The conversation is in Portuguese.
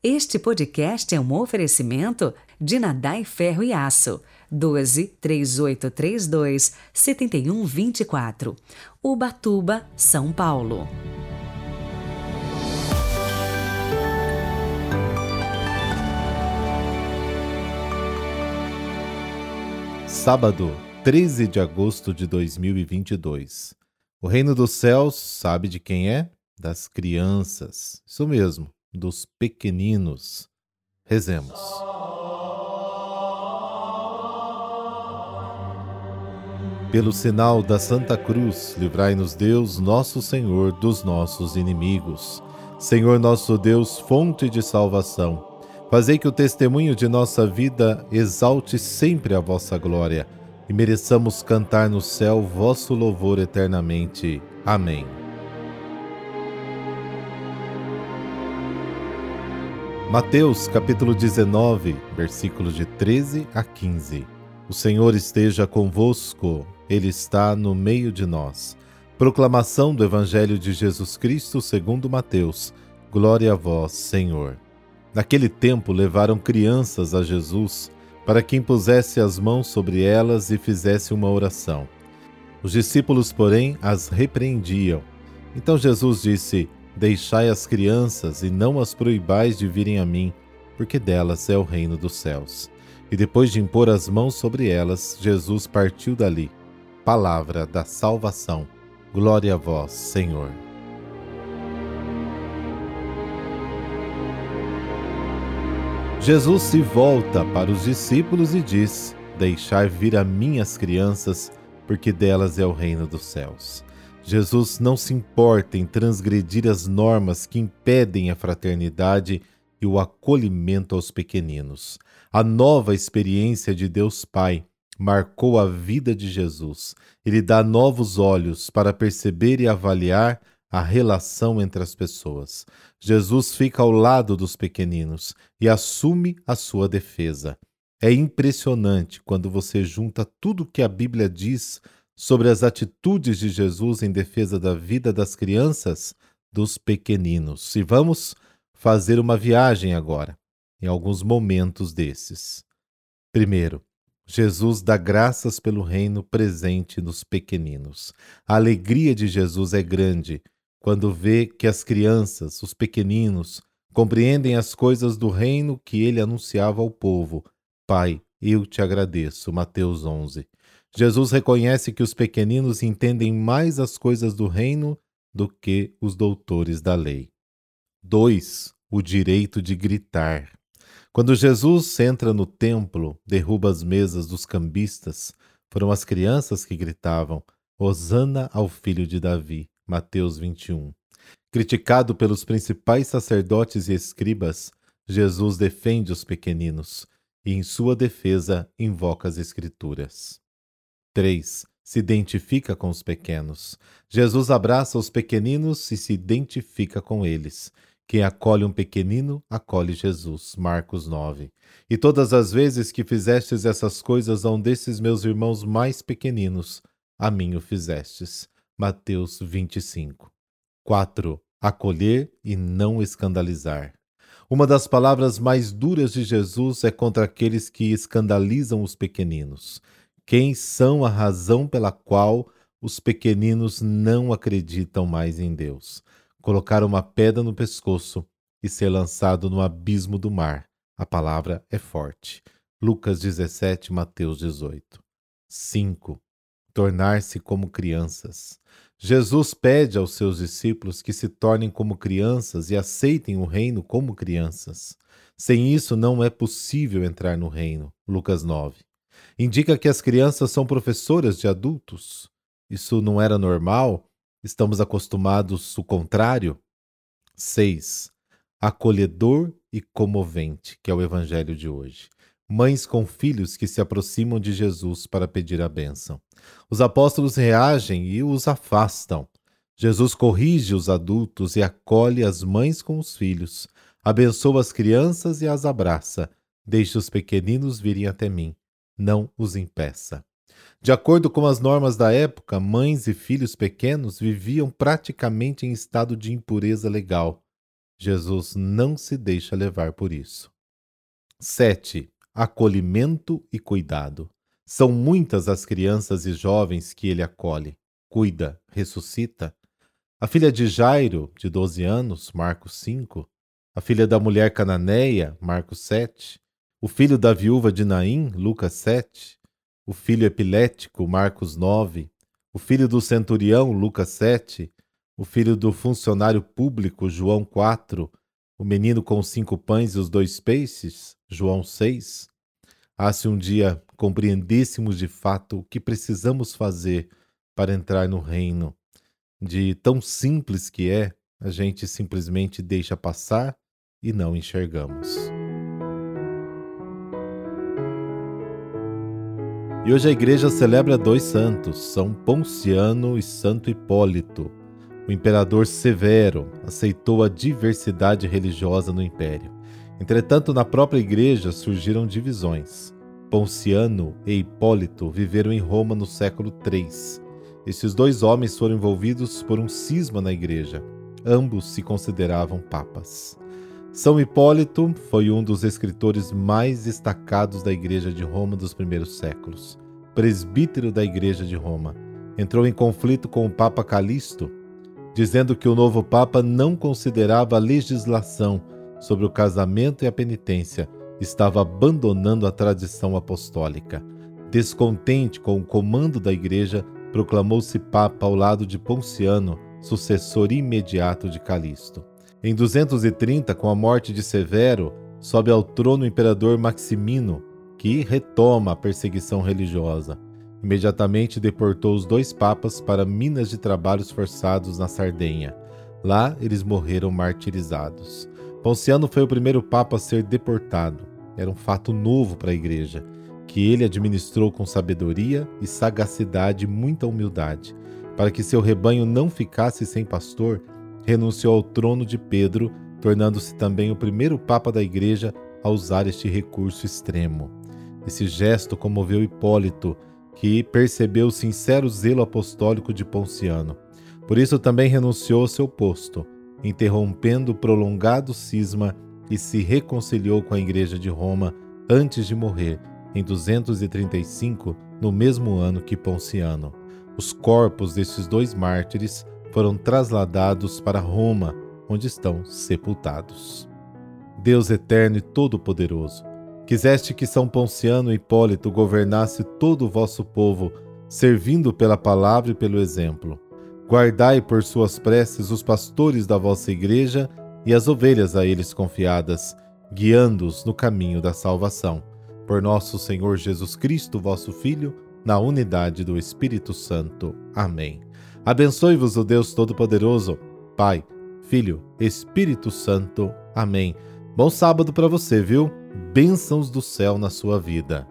Este podcast é um oferecimento de Nadai Ferro e Aço, 12 3832 7124, Ubatuba, São Paulo. Sábado, 13 de agosto de 2022. O reino dos céus, sabe de quem é? Das crianças. Isso mesmo dos pequeninos. Rezemos. Pelo sinal da Santa Cruz, livrai-nos Deus, nosso Senhor, dos nossos inimigos. Senhor nosso Deus, fonte de salvação, fazei que o testemunho de nossa vida exalte sempre a vossa glória e mereçamos cantar no céu vosso louvor eternamente. Amém. Mateus capítulo 19, versículos de 13 a 15. O Senhor esteja convosco, Ele está no meio de nós. Proclamação do Evangelho de Jesus Cristo segundo Mateus. Glória a vós, Senhor. Naquele tempo levaram crianças a Jesus para que impusesse as mãos sobre elas e fizesse uma oração. Os discípulos, porém, as repreendiam. Então Jesus disse: Deixai as crianças e não as proibais de virem a mim, porque delas é o reino dos céus. E depois de impor as mãos sobre elas, Jesus partiu dali. Palavra da salvação. Glória a vós, Senhor. Jesus se volta para os discípulos e diz: Deixai vir a mim as crianças, porque delas é o reino dos céus. Jesus não se importa em transgredir as normas que impedem a fraternidade e o acolhimento aos pequeninos. A nova experiência de Deus Pai marcou a vida de Jesus. Ele dá novos olhos para perceber e avaliar a relação entre as pessoas. Jesus fica ao lado dos pequeninos e assume a sua defesa. É impressionante quando você junta tudo que a Bíblia diz sobre as atitudes de Jesus em defesa da vida das crianças, dos pequeninos. E vamos fazer uma viagem agora, em alguns momentos desses. Primeiro, Jesus dá graças pelo reino presente nos pequeninos. A alegria de Jesus é grande quando vê que as crianças, os pequeninos, compreendem as coisas do reino que ele anunciava ao povo. Pai, eu te agradeço. Mateus 11. Jesus reconhece que os pequeninos entendem mais as coisas do reino do que os doutores da lei. 2. O direito de gritar. Quando Jesus entra no templo, derruba as mesas dos cambistas, foram as crianças que gritavam: Hosana ao filho de Davi. Mateus 21. Criticado pelos principais sacerdotes e escribas, Jesus defende os pequeninos e, em sua defesa, invoca as Escrituras. 3. Se identifica com os pequenos. Jesus abraça os pequeninos e se identifica com eles. Quem acolhe um pequenino, acolhe Jesus. Marcos 9. E todas as vezes que fizestes essas coisas a um desses meus irmãos mais pequeninos, a mim o fizestes. Mateus 25. 4. Acolher e não escandalizar. Uma das palavras mais duras de Jesus é contra aqueles que escandalizam os pequeninos quem são a razão pela qual os pequeninos não acreditam mais em Deus. Colocar uma pedra no pescoço e ser lançado no abismo do mar. A palavra é forte. Lucas 17, Mateus 18. 5. Tornar-se como crianças. Jesus pede aos seus discípulos que se tornem como crianças e aceitem o reino como crianças. Sem isso não é possível entrar no reino. Lucas 9 indica que as crianças são professoras de adultos. Isso não era normal? Estamos acostumados o contrário? 6. Acolhedor e comovente, que é o evangelho de hoje. Mães com filhos que se aproximam de Jesus para pedir a bênção. Os apóstolos reagem e os afastam. Jesus corrige os adultos e acolhe as mães com os filhos. Abençoa as crianças e as abraça. Deixe os pequeninos virem até mim não os impeça. De acordo com as normas da época, mães e filhos pequenos viviam praticamente em estado de impureza legal. Jesus não se deixa levar por isso. 7. Acolhimento e cuidado. São muitas as crianças e jovens que ele acolhe, cuida, ressuscita. A filha de Jairo, de 12 anos, Marcos 5. A filha da mulher cananeia, Marcos 7. O filho da viúva de Naim, Lucas 7. O filho epilético, Marcos 9. O filho do centurião, Lucas 7 o filho do funcionário público, João 4, o menino com cinco pães e os dois peixes, João 6. Ah, se um dia compreendêssemos de fato o que precisamos fazer para entrar no reino, de tão simples que é, a gente simplesmente deixa passar e não enxergamos. E hoje a igreja celebra dois santos, São Ponciano e Santo Hipólito o imperador Severo aceitou a diversidade religiosa no império. Entretanto, na própria igreja surgiram divisões. Ponciano e Hipólito viveram em Roma no século III. Esses dois homens foram envolvidos por um cisma na igreja. Ambos se consideravam papas. São Hipólito foi um dos escritores mais destacados da Igreja de Roma dos primeiros séculos. Presbítero da Igreja de Roma. Entrou em conflito com o Papa Calixto dizendo que o novo Papa não considerava a legislação sobre o casamento e a penitência, estava abandonando a tradição apostólica. Descontente com o comando da Igreja, proclamou-se Papa ao lado de Ponciano, sucessor imediato de Calixto. Em 230, com a morte de Severo, sobe ao trono o imperador Maximino, que retoma a perseguição religiosa. Imediatamente deportou os dois papas para minas de trabalhos forçados na Sardenha. Lá eles morreram martirizados. Ponciano foi o primeiro papa a ser deportado. Era um fato novo para a igreja, que ele administrou com sabedoria e sagacidade e muita humildade. Para que seu rebanho não ficasse sem pastor, renunciou ao trono de Pedro, tornando-se também o primeiro papa da igreja a usar este recurso extremo. Esse gesto comoveu Hipólito, que percebeu o sincero zelo apostólico de Ponciano. Por isso também renunciou ao seu posto, interrompendo o prolongado cisma e se reconciliou com a Igreja de Roma antes de morrer, em 235, no mesmo ano que Ponciano. Os corpos desses dois mártires foram trasladados para Roma, onde estão sepultados. Deus eterno e todo-poderoso, Quiseste que São Ponciano e Hipólito governasse todo o vosso povo, servindo pela palavra e pelo exemplo. Guardai por suas preces os pastores da vossa igreja e as ovelhas a eles confiadas, guiando-os no caminho da salvação. Por nosso Senhor Jesus Cristo, vosso Filho, na unidade do Espírito Santo. Amém. Abençoe-vos o Deus Todo-Poderoso, Pai, Filho, Espírito Santo. Amém. Bom sábado para você, viu? bênçãos do céu na sua vida.